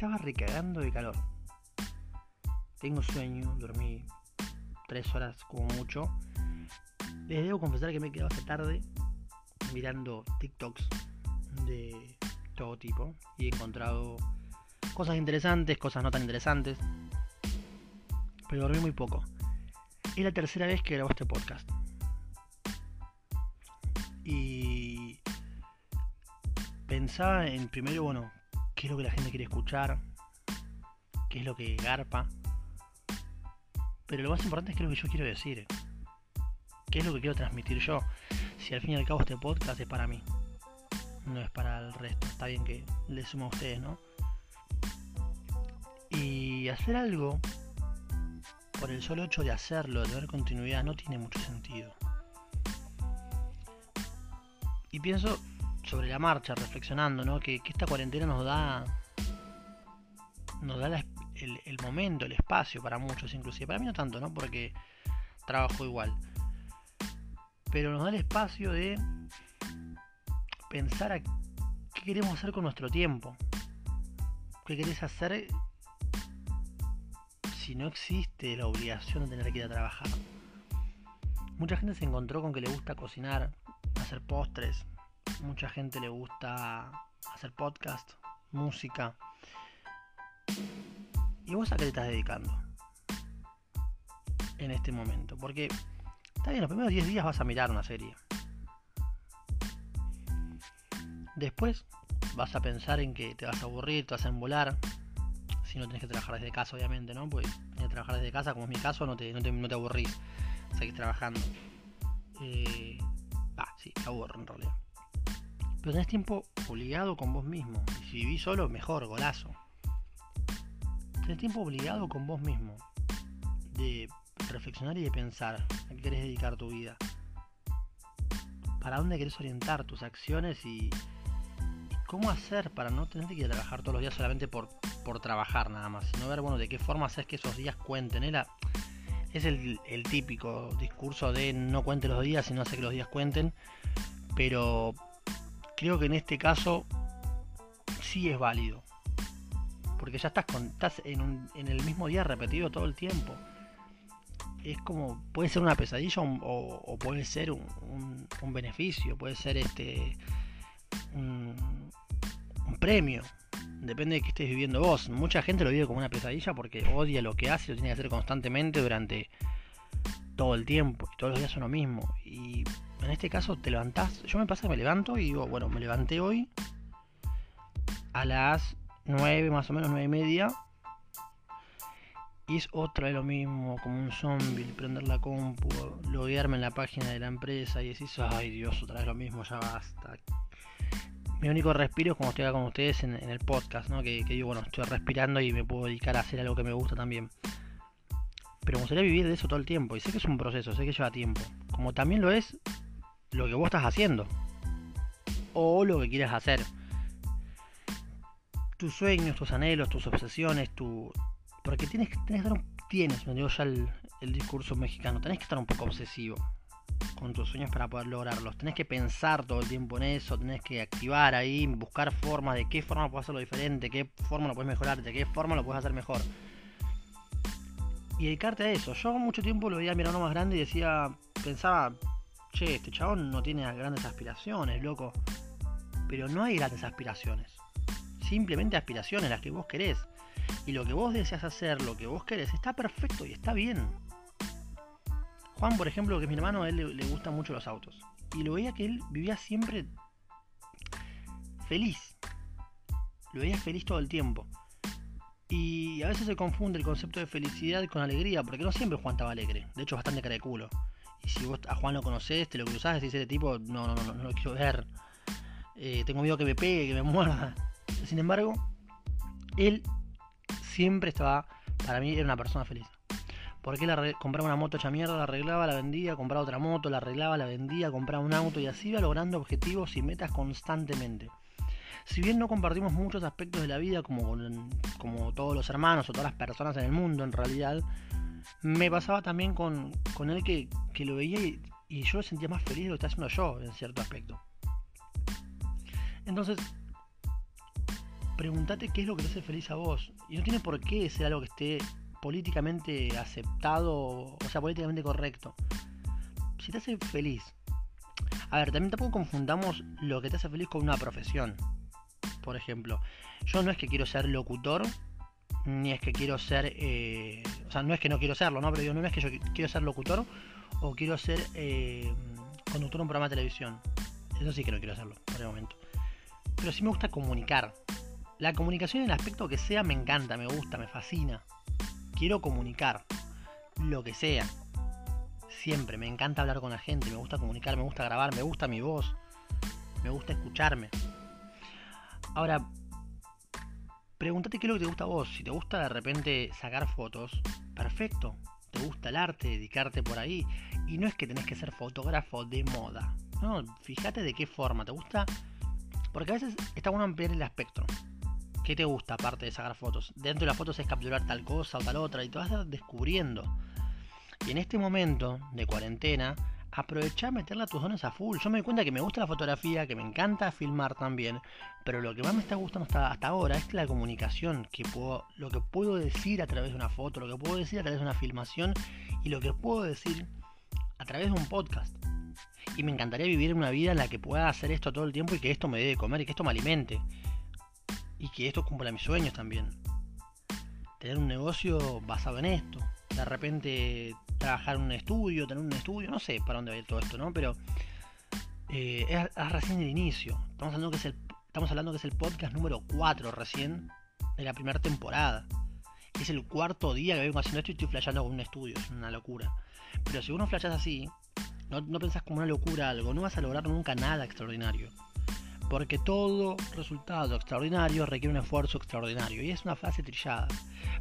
estaba recagando de calor. Tengo sueño, dormí tres horas como mucho. Les debo confesar que me he quedado hasta tarde mirando TikToks de todo tipo y he encontrado cosas interesantes, cosas no tan interesantes, pero dormí muy poco. Es la tercera vez que grabo este podcast. Y pensaba en primero, bueno, qué es lo que la gente quiere escuchar, qué es lo que garpa. Pero lo más importante es qué es lo que yo quiero decir. ¿Qué es lo que quiero transmitir yo? Si al fin y al cabo este podcast es para mí, no es para el resto. Está bien que le sumo a ustedes, ¿no? Y hacer algo por el solo hecho de hacerlo, de ver continuidad, no tiene mucho sentido. Y pienso sobre la marcha, reflexionando, ¿no? Que, esta cuarentena nos da. nos da el, el, momento, el espacio para muchos, inclusive. Para mí no tanto, ¿no? Porque trabajo igual. Pero nos da el espacio de pensar a qué queremos hacer con nuestro tiempo. ¿Qué querés hacer si no existe la obligación de tener que ir a trabajar? Mucha gente se encontró con que le gusta cocinar, hacer postres, mucha gente le gusta hacer podcast, música. ¿Y vos a qué te estás dedicando? En este momento. Porque, está bien, los primeros 10 días vas a mirar una serie. Después vas a pensar en que te vas a aburrir, te vas a embolar. Si no tienes que trabajar desde casa, obviamente, ¿no? Pues tienes que trabajar desde casa, como es mi caso, no te, no te, no te aburrís. Seguís trabajando. Eh, ah, sí, aburro en realidad. Pero tenés tiempo obligado con vos mismo. Si vivís solo, mejor, golazo. Tenés tiempo obligado con vos mismo. De reflexionar y de pensar a qué querés dedicar tu vida. Para dónde querés orientar tus acciones y, cómo hacer para no tener que trabajar todos los días solamente por, por trabajar nada más. Sino ver, bueno, de qué forma haces que esos días cuenten. Era, es el, el típico discurso de no cuente los días, sino hace que los días cuenten. Pero creo que en este caso sí es válido. Porque ya estás, en, el mismo día repetido todo el tiempo. Es como, puede ser una pesadilla o, puede ser un, beneficio, puede ser este un, premio. Depende de que estés viviendo vos. Mucha gente lo vive como una pesadilla porque odia lo que hace y lo tiene que hacer constantemente durante todo el tiempo. Y todos los días son lo mismo. Y en este caso te levantás. Yo me pasa que me levanto y digo, bueno, me levanté hoy a las 9, más o menos 9 y media. Y es otra de lo mismo, como un zombie, prender la compu, loguearme en la página de la empresa y decís, ay Dios, otra vez lo mismo, ya basta. Mi único respiro es como estoy acá con ustedes en, el podcast, ¿no? Que, que, digo, bueno, estoy respirando y me puedo dedicar a hacer algo que me gusta también. Pero me gustaría vivir de eso todo el tiempo. Y sé que es un proceso, sé que lleva tiempo. Como también lo es lo que vos estás haciendo. O lo que quieres hacer. Tus sueños, tus anhelos, tus obsesiones, tu... Porque tienes, que estar un... Tienes, me digo ya el, el discurso mexicano, tenés que estar un poco obsesivo con tus sueños para poder lograrlos. Tenés que pensar todo el tiempo en eso, tenés que activar ahí, buscar formas de qué forma puedes hacerlo diferente, qué forma lo puedes mejorar, de qué forma lo puedes hacer mejor. Y dedicarte a eso. Yo mucho tiempo lo veía mirando más grande y decía, pensaba, che, este chabón no tiene grandes aspiraciones, loco. Pero no hay grandes aspiraciones. Simplemente aspiraciones, las que vos querés. Y lo que vos deseas hacer, lo que vos querés, está perfecto y está bien. Juan, por ejemplo, que es mi hermano, a él le, gustan mucho los autos. Y lo veía que él vivía siempre feliz. Lo veía feliz todo el tiempo. Y a veces se confunde el concepto de felicidad con alegría, porque no siempre Juan estaba alegre. De hecho, bastante cara de culo. Y si vos a Juan lo conocés, te lo cruzás, decís ese tipo, no, no, no, no lo quiero ver. Eh, tengo miedo que me pegue, que me muerda. Sin embargo, él siempre estaba, para mí era una persona feliz. Porque él compraba una moto hecha mierda, la arreglaba, la vendía, compraba otra moto, la arreglaba, la vendía, compraba un auto y así iba logrando objetivos y metas constantemente. Si bien no compartimos muchos aspectos de la vida como, como todos los hermanos o todas las personas en el mundo en realidad, me pasaba también con, con él que, lo veía y, yo lo sentía más feliz de lo que está haciendo yo en cierto aspecto. Entonces, pregúntate qué es lo que te hace feliz a vos. Y no tiene por qué ser algo que esté políticamente aceptado, o sea, políticamente correcto. Si te hace feliz. A ver, también tampoco confundamos lo que te hace feliz con una profesión. Por ejemplo, yo no es que quiero ser locutor, ni es que quiero ser... Eh, o sea, no es que no quiero serlo, ¿no? Pero no es que yo quiero ser locutor o quiero ser eh, conductor de un programa de televisión. Eso sí que no quiero hacerlo por el momento. Pero sí me gusta comunicar. La comunicación en el aspecto que sea me encanta, me gusta, me fascina. Quiero comunicar. Lo que sea. Siempre. Me encanta hablar con la gente. Me gusta comunicar, me gusta grabar, me gusta mi voz. Me gusta escucharme. Ahora, pregúntate qué es lo que te gusta a vos. Si te gusta de repente sacar fotos, perfecto. Te gusta el arte, dedicarte por ahí. Y no es que tenés que ser fotógrafo de moda. No, fíjate de qué forma. ¿Te gusta? Porque a veces está bueno ampliar el espectro. ¿Qué te gusta aparte de sacar fotos? Dentro de las fotos es capturar tal cosa o tal otra y te vas descubriendo. Y en este momento de cuarentena, aprovecha a meterle a tus dones a full. Yo me doy cuenta que me gusta la fotografía, que me encanta filmar también, pero lo que más me está gustando hasta, ahora es la comunicación, que puedo, lo que puedo decir a través de una foto, lo que puedo decir a través de una filmación y lo que puedo decir a través de un podcast. Y me encantaría vivir una vida en la que pueda hacer esto todo el tiempo y que esto me dé de comer y que esto me alimente y que esto cumpla mis sueños también. Tener un negocio basado en esto. De repente trabajar en un estudio, tener un estudio, no sé para dónde va a ir todo esto, ¿no? Pero eh, es, recién el inicio. Estamos hablando, que es el, estamos hablando que es el podcast número 4 recién de la primera temporada. Es el cuarto día que vengo haciendo esto y estoy flasheando con un estudio. Es una locura. Pero si uno flashas así, no, no pensás como una locura algo, no vas a lograr nunca nada extraordinario porque todo resultado extraordinario requiere un esfuerzo extraordinario. Y es una frase trillada.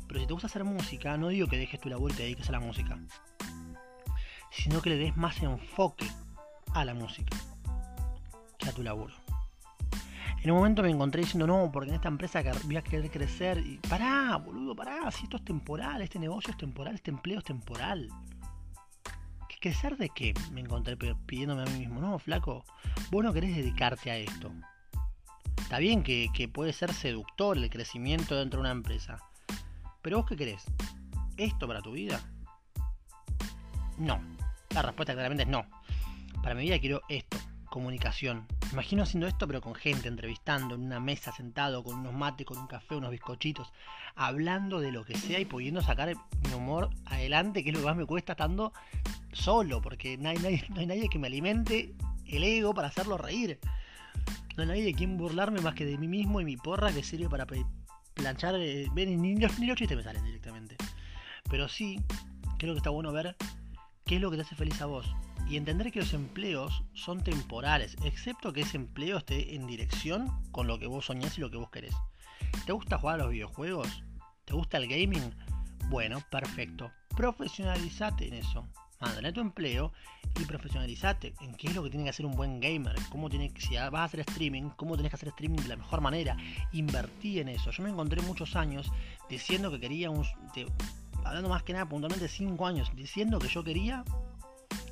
Pero si te gusta hacer música, no digo que dejes tu labor y te dediques a la música, sino que le des más enfoque a la música que a tu laburo. En un momento me encontré diciendo, no, porque en esta empresa voy a querer crecer. Y pará, boludo, pará, si esto es temporal, este negocio es temporal, este empleo es temporal. ¿Crecer de qué? Me encontré pidiéndome a mí mismo. No, flaco, vos no querés dedicarte a esto. Está bien que, puede ser seductor el crecimiento dentro de una empresa. Pero vos qué querés? ¿Esto para tu vida? No. La respuesta claramente es no. Para mi vida quiero esto, comunicación. Imagino haciendo esto pero con gente, entrevistando, en una mesa sentado, con unos mates, con un café, unos bizcochitos, hablando de lo que sea y pudiendo sacar mi humor adelante, que es lo que más me cuesta estando solo, porque no hay, nadie, que me alimente el ego para hacerlo reír. No hay nadie de quien burlarme más que de mí mismo y mi porra que sirve para planchar. Eh, ni, los, ni los chistes me salen directamente. Pero sí, creo que está bueno ver qué es lo que te hace feliz a vos. Y entender que los empleos son temporales, excepto que ese empleo esté en dirección con lo que vos soñás y lo que vos querés. ¿Te gusta jugar a los videojuegos? ¿Te gusta el gaming? Bueno, perfecto. Profesionalizate en eso mándale tu empleo y profesionalizate en qué es lo que tiene que hacer un buen gamer, cómo tiene si vas a hacer streaming, cómo tenés que hacer streaming de la mejor manera. Invertí en eso. Yo me encontré muchos años diciendo que quería un hablando más que nada puntualmente 5 años, diciendo que yo quería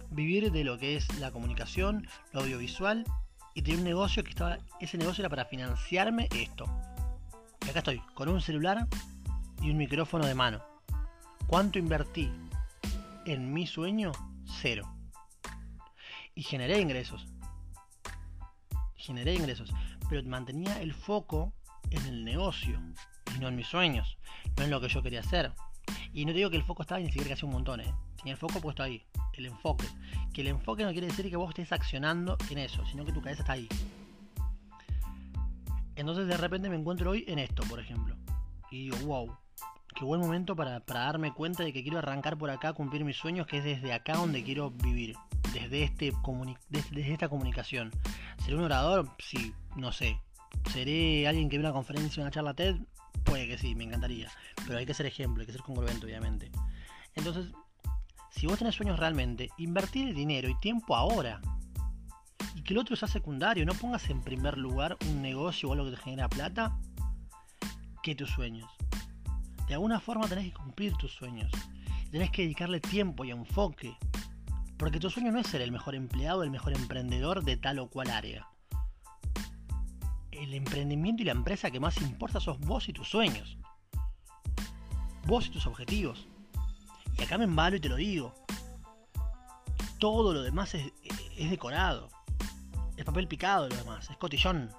vivir de lo que es la comunicación, lo audiovisual y tener un negocio que estaba ese negocio era para financiarme esto. Y acá estoy con un celular y un micrófono de mano. ¿Cuánto invertí? en mi sueño, cero. Y generé ingresos. Generé ingresos. Pero mantenía el foco en el negocio y no en mis sueños. No en lo que yo quería hacer. Y no digo que el foco estaba ni siquiera que hacía un montón, ¿eh? Tenía el foco puesto ahí. El enfoque. Que el enfoque no quiere decir que vos estés accionando en eso, sino que tu cabeza está ahí. Entonces de repente me encuentro hoy en esto, por ejemplo. Y digo, wow, qué buen momento para, darme cuenta de que quiero arrancar por acá, cumplir mis sueños, que es desde acá donde quiero vivir, desde, este desde, esta comunicación. ¿Seré un orador? Sí, no sé. ¿Seré alguien que ve una conferencia, una charla TED? Puede que sí, me encantaría. Pero hay que ser ejemplo, hay que ser congruente, obviamente. Entonces, si vos tenés sueños realmente, invertir el dinero y tiempo ahora. Y que el otro sea secundario, no pongas en primer lugar un negocio o algo que te genera plata que tus sueños de alguna forma tenés que cumplir tus sueños. Tenés que dedicarle tiempo y enfoque. Porque tu sueño no es ser el mejor empleado, el mejor emprendedor de tal o cual área. El emprendimiento y la empresa que más importa sos vos y tus sueños. Vos y tus objetivos. Y acá me embalo y te lo digo. Todo lo demás es, decorado. Es papel picado lo demás, es cotillón.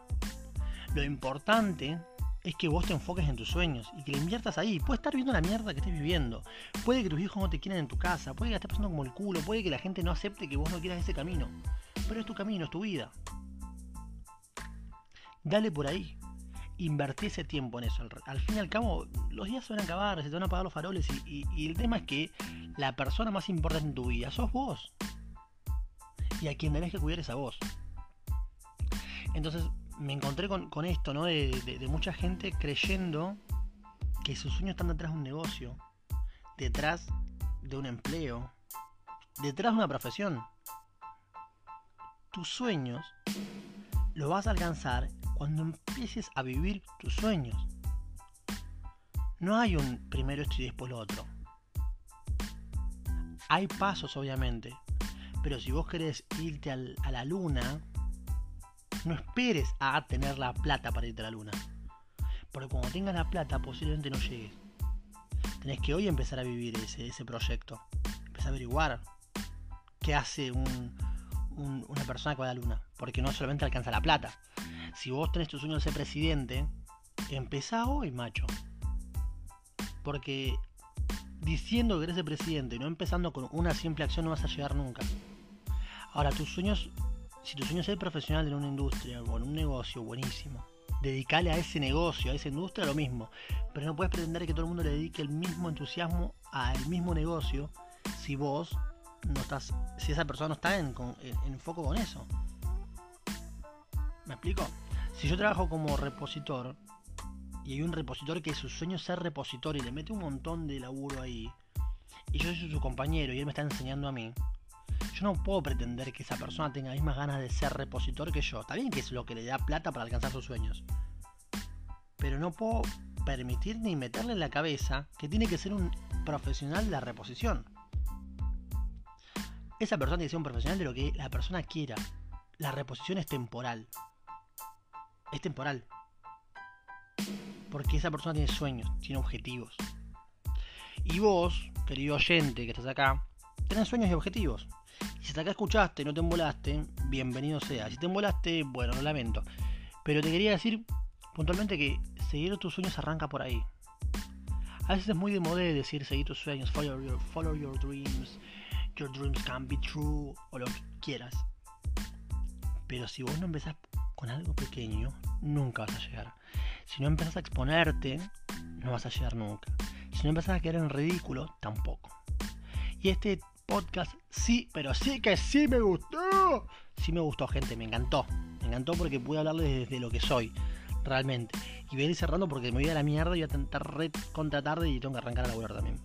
Lo importante es que vos te enfoques en tus sueños y que le inviertas ahí. Puede estar viendo la mierda que estés viviendo. Puede que tus hijos no te quieran en tu casa. Puede que estés pasando como el culo. Puede que la gente no acepte que vos no quieras ese camino. Pero es tu camino, es tu vida. Dale por ahí. Invertí ese tiempo en eso. Al, fin y al cabo, los días se van a acabar, se te van a apagar los faroles. Y, el tema es que la persona más importante en tu vida sos vos. Y a quien tenés que cuidar es a vos. Entonces, me encontré con, esto, ¿no? De, mucha gente creyendo que sus sueños están detrás de un negocio, detrás de un empleo, detrás de una profesión. Tus sueños los vas a alcanzar cuando empieces a vivir tus sueños. No hay un primero esto y después lo otro. Hay pasos, obviamente, pero si vos querés irte a la luna, no esperes a tener la plata para irte a la luna. Porque cuando tengas la plata posiblemente no llegues. Tenés que hoy empezar a vivir ese, proyecto. Empezar a averiguar qué hace una persona que va a la luna. Porque no solamente alcanza la plata. Si vos tenés tu sueño de ser presidente, empezá hoy, macho. Porque diciendo que eres el presidente y no empezando con una simple acción no vas a llegar nunca. Ahora, tus sueños si tu sueño es ser profesional en una industria o en un negocio, buenísimo. Dedicale a ese negocio, a esa industria, lo mismo. Pero no puedes pretender que todo el mundo le dedique el mismo entusiasmo al mismo negocio si vos no estás, si esa persona no está en, en foco con eso. ¿Me explico? Si yo trabajo como repositor y hay un repositor que su sueño es ser repositor y le mete un montón de laburo ahí, y yo soy su compañero y él me está enseñando a mí, yo no puedo pretender que esa persona tenga las mismas ganas de ser repositor que yo. Está bien que es lo que le da plata para alcanzar sus sueños. Pero no puedo permitir ni meterle en la cabeza que tiene que ser un profesional de la reposición. Esa persona tiene que ser un profesional de lo que la persona quiera. La reposición es temporal. Es temporal. Porque esa persona tiene sueños, tiene objetivos. Y vos, querido oyente que estás acá, tenés sueños y objetivos. Y si hasta acá escuchaste, no te embolaste, bienvenido sea. Si te embolaste, bueno, lo lamento. Pero te quería decir puntualmente que seguir tus sueños arranca por ahí. A veces es muy de moda decir seguir tus sueños, follow your, follow your dreams, your dreams can be true, o lo que quieras. Pero si vos no empezás con algo pequeño, nunca vas a llegar. Si no empezás a exponerte, no vas a llegar nunca. Si no empezás a quedar en ridículo, tampoco. Y este podcast. Sí, pero sí que sí me gustó. Sí me gustó, gente, me encantó. Me encantó porque pude hablarles desde lo que soy, realmente. Y voy a ir cerrando porque me voy a la mierda y voy a intentar red contra y tengo que arrancar a laburar también.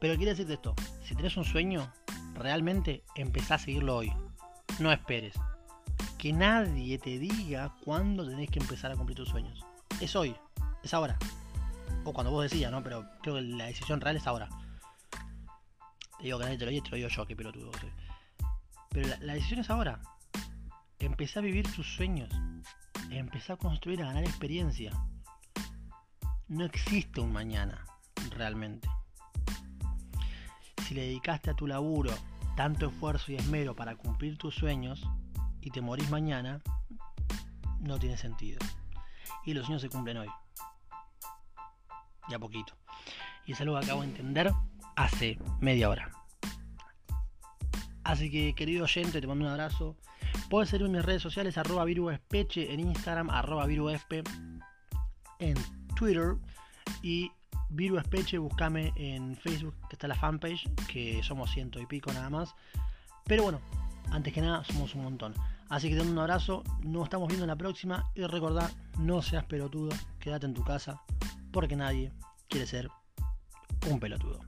Pero quiero decirte esto, si tenés un sueño, realmente empezá a seguirlo hoy. No esperes. Que nadie te diga cuándo tenés que empezar a cumplir tus sueños. Es hoy, es ahora. O cuando vos decías, ¿no? Pero creo que la decisión real es ahora. Te digo que nadie te lo diga, te lo digo yo, que pelotudo. Pero la, decisión es ahora. Empezá a vivir tus sueños. Empezá a construir, a ganar experiencia. No existe un mañana, realmente. Si le dedicaste a tu laburo tanto esfuerzo y esmero para cumplir tus sueños y te morís mañana, no tiene sentido. Y los sueños se cumplen hoy. Ya poquito. Y es algo que acabo de entender hace media hora. Así que querido oyente, te mando un abrazo. Puedes seguirme en mis redes sociales, arroba viruespeche en Instagram, arroba viruespe en Twitter y viruespeche, buscame en Facebook, que está la fanpage, que somos ciento y pico nada más. Pero bueno, antes que nada, somos un montón. Así que te mando un abrazo, nos estamos viendo en la próxima y recordad, no seas pelotudo, quédate en tu casa, porque nadie quiere ser un pelotudo.